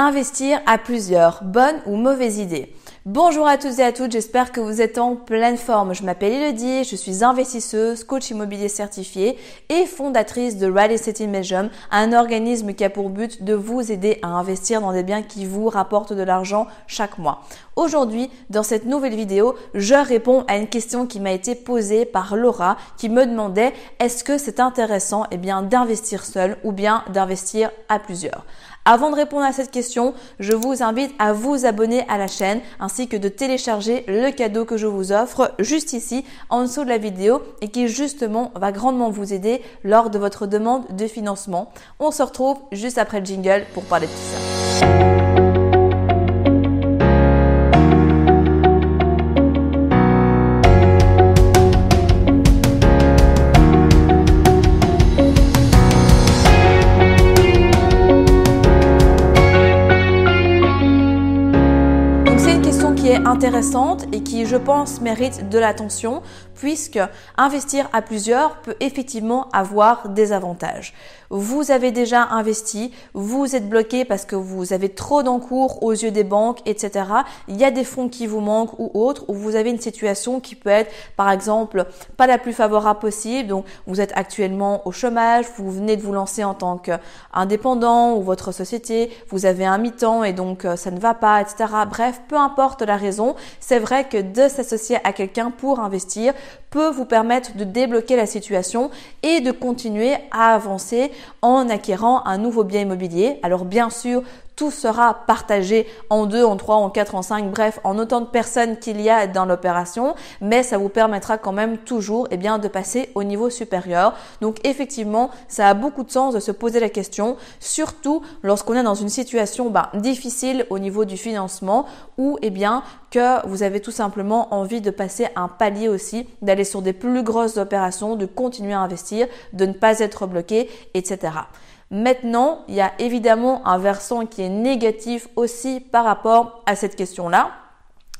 Investir à plusieurs, bonne ou mauvaise idée Bonjour à tous et à toutes, j'espère que vous êtes en pleine forme. Je m'appelle Elodie, je suis investisseuse, coach immobilier certifié et fondatrice de Real Estate Invention, un organisme qui a pour but de vous aider à investir dans des biens qui vous rapportent de l'argent chaque mois. Aujourd'hui, dans cette nouvelle vidéo, je réponds à une question qui m'a été posée par Laura qui me demandait est-ce que c'est intéressant eh bien d'investir seul ou bien d'investir à plusieurs? Avant de répondre à cette question, je vous invite à vous abonner à la chaîne ainsi que de télécharger le cadeau que je vous offre juste ici en dessous de la vidéo et qui justement va grandement vous aider lors de votre demande de financement. On se retrouve juste après le jingle pour parler de tout ça. Intéressante et qui, je pense, mérite de l'attention puisque investir à plusieurs peut effectivement avoir des avantages. Vous avez déjà investi, vous êtes bloqué parce que vous avez trop d'encours aux yeux des banques, etc. Il y a des fonds qui vous manquent ou autres, ou vous avez une situation qui peut être, par exemple, pas la plus favorable possible. Donc, vous êtes actuellement au chômage, vous venez de vous lancer en tant qu'indépendant ou votre société, vous avez un mi-temps et donc euh, ça ne va pas, etc. Bref, peu importe la raison, c'est vrai que de s'associer à quelqu'un pour investir peut vous permettre de débloquer la situation et de continuer à avancer en acquérant un nouveau bien immobilier. Alors bien sûr, tout sera partagé en deux, en trois, en quatre, en cinq, bref, en autant de personnes qu'il y a dans l'opération, mais ça vous permettra quand même toujours eh bien, de passer au niveau supérieur. Donc effectivement, ça a beaucoup de sens de se poser la question, surtout lorsqu'on est dans une situation bah, difficile au niveau du financement ou eh bien que vous avez tout simplement envie de passer un palier aussi, d'aller sur des plus grosses opérations, de continuer à investir, de ne pas être bloqué, etc. Maintenant, il y a évidemment un versant qui est négatif aussi par rapport à cette question-là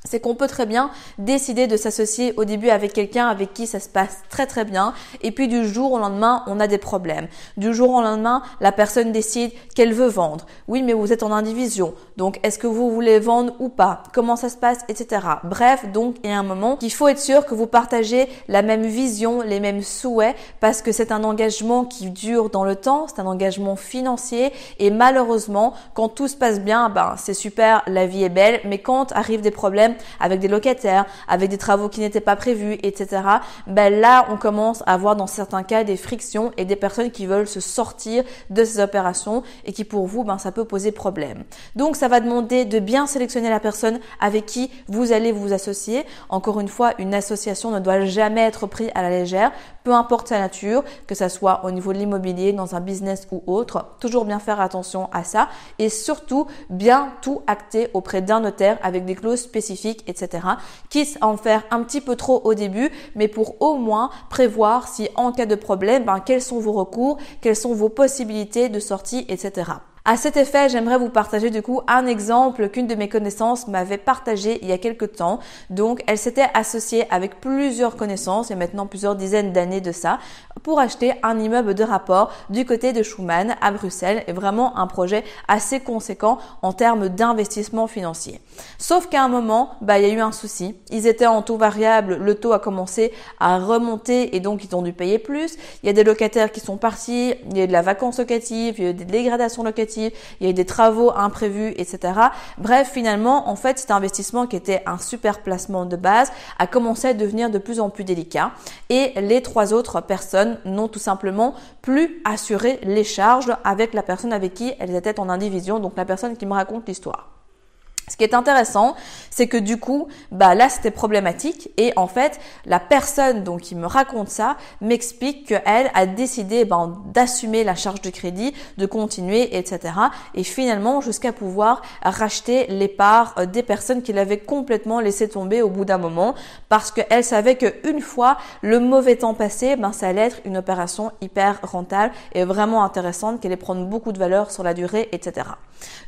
c'est qu'on peut très bien décider de s'associer au début avec quelqu'un avec qui ça se passe très très bien et puis du jour au lendemain on a des problèmes. Du jour au lendemain la personne décide qu'elle veut vendre. Oui mais vous êtes en indivision donc est-ce que vous voulez vendre ou pas? Comment ça se passe? Etc. Bref donc il y a un moment qu'il faut être sûr que vous partagez la même vision, les mêmes souhaits parce que c'est un engagement qui dure dans le temps, c'est un engagement financier et malheureusement quand tout se passe bien ben c'est super, la vie est belle mais quand arrivent des problèmes avec des locataires, avec des travaux qui n'étaient pas prévus, etc. Ben là, on commence à avoir dans certains cas des frictions et des personnes qui veulent se sortir de ces opérations et qui pour vous, ben ça peut poser problème. Donc ça va demander de bien sélectionner la personne avec qui vous allez vous associer. Encore une fois, une association ne doit jamais être prise à la légère, peu importe sa nature, que ça soit au niveau de l'immobilier, dans un business ou autre. Toujours bien faire attention à ça et surtout bien tout acter auprès d'un notaire avec des clauses spécifiques etc. Quitte à en faire un petit peu trop au début, mais pour au moins prévoir si en cas de problème, ben, quels sont vos recours, quelles sont vos possibilités de sortie, etc. À cet effet, j'aimerais vous partager du coup un exemple qu'une de mes connaissances m'avait partagé il y a quelques temps. Donc, elle s'était associée avec plusieurs connaissances, et maintenant plusieurs dizaines d'années de ça, pour acheter un immeuble de rapport du côté de Schumann à Bruxelles, et vraiment un projet assez conséquent en termes d'investissement financier. Sauf qu'à un moment, bah, il y a eu un souci. Ils étaient en taux variable, le taux a commencé à remonter et donc ils ont dû payer plus. Il y a des locataires qui sont partis, il y a eu de la vacance locative, il y a eu des dégradations locatives il y a eu des travaux imprévus, etc. Bref, finalement, en fait, cet investissement qui était un super placement de base a commencé à devenir de plus en plus délicat et les trois autres personnes n'ont tout simplement plus assuré les charges avec la personne avec qui elles étaient en indivision, donc la personne qui me raconte l'histoire. Ce qui est intéressant, c'est que du coup, bah là c'était problématique et en fait la personne donc qui me raconte ça m'explique qu'elle a décidé ben, d'assumer la charge de crédit, de continuer, etc. Et finalement jusqu'à pouvoir racheter les parts euh, des personnes qui l'avaient complètement laissé tomber au bout d'un moment parce qu'elle savait qu'une fois le mauvais temps passé, ben ça allait être une opération hyper rentable et vraiment intéressante, qui allait prendre beaucoup de valeur sur la durée, etc.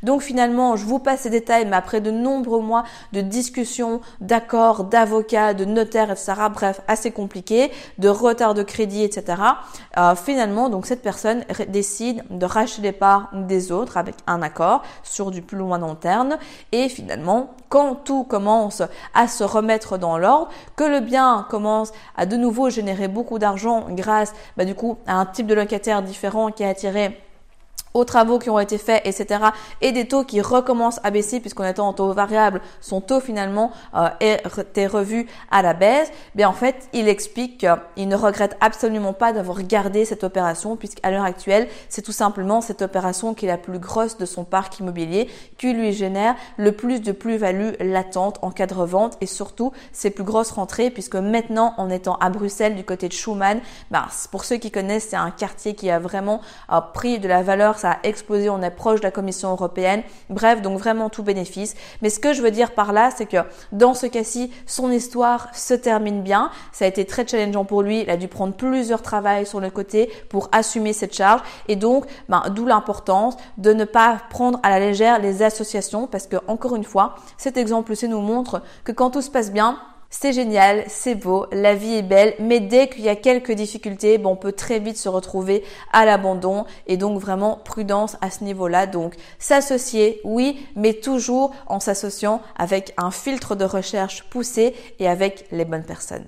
Donc finalement, je vous passe ces détails, mais après après de nombreux mois de discussions, d'accords, d'avocats, de notaires, etc. Bref, assez compliqué, de retard de crédit, etc. Euh, finalement, donc cette personne décide de racheter les parts des autres avec un accord sur du plus loin long terme. Et finalement, quand tout commence à se remettre dans l'ordre, que le bien commence à de nouveau générer beaucoup d'argent grâce, bah, du coup, à un type de locataire différent qui a attiré aux travaux qui ont été faits, etc. Et des taux qui recommencent à baisser puisqu'on est en taux variable, son taux finalement euh, est revu à la baisse. Bien en fait, il explique qu'il ne regrette absolument pas d'avoir gardé cette opération puisqu'à l'heure actuelle, c'est tout simplement cette opération qui est la plus grosse de son parc immobilier qui lui génère le plus de plus-value latente en cas de revente et surtout ses plus grosses rentrées puisque maintenant en étant à Bruxelles du côté de Schumann, ben, pour ceux qui connaissent, c'est un quartier qui a vraiment euh, pris de la valeur ça a explosé, on est proche de la Commission européenne. Bref, donc vraiment tout bénéfice. Mais ce que je veux dire par là, c'est que dans ce cas-ci, son histoire se termine bien. Ça a été très challengeant pour lui. Il a dû prendre plusieurs travails sur le côté pour assumer cette charge. Et donc, ben, d'où l'importance de ne pas prendre à la légère les associations parce que, encore une fois, cet exemple-ci nous montre que quand tout se passe bien, c'est génial, c'est beau, la vie est belle, mais dès qu'il y a quelques difficultés, bon, on peut très vite se retrouver à l'abandon et donc vraiment prudence à ce niveau-là. Donc s'associer, oui, mais toujours en s'associant avec un filtre de recherche poussé et avec les bonnes personnes.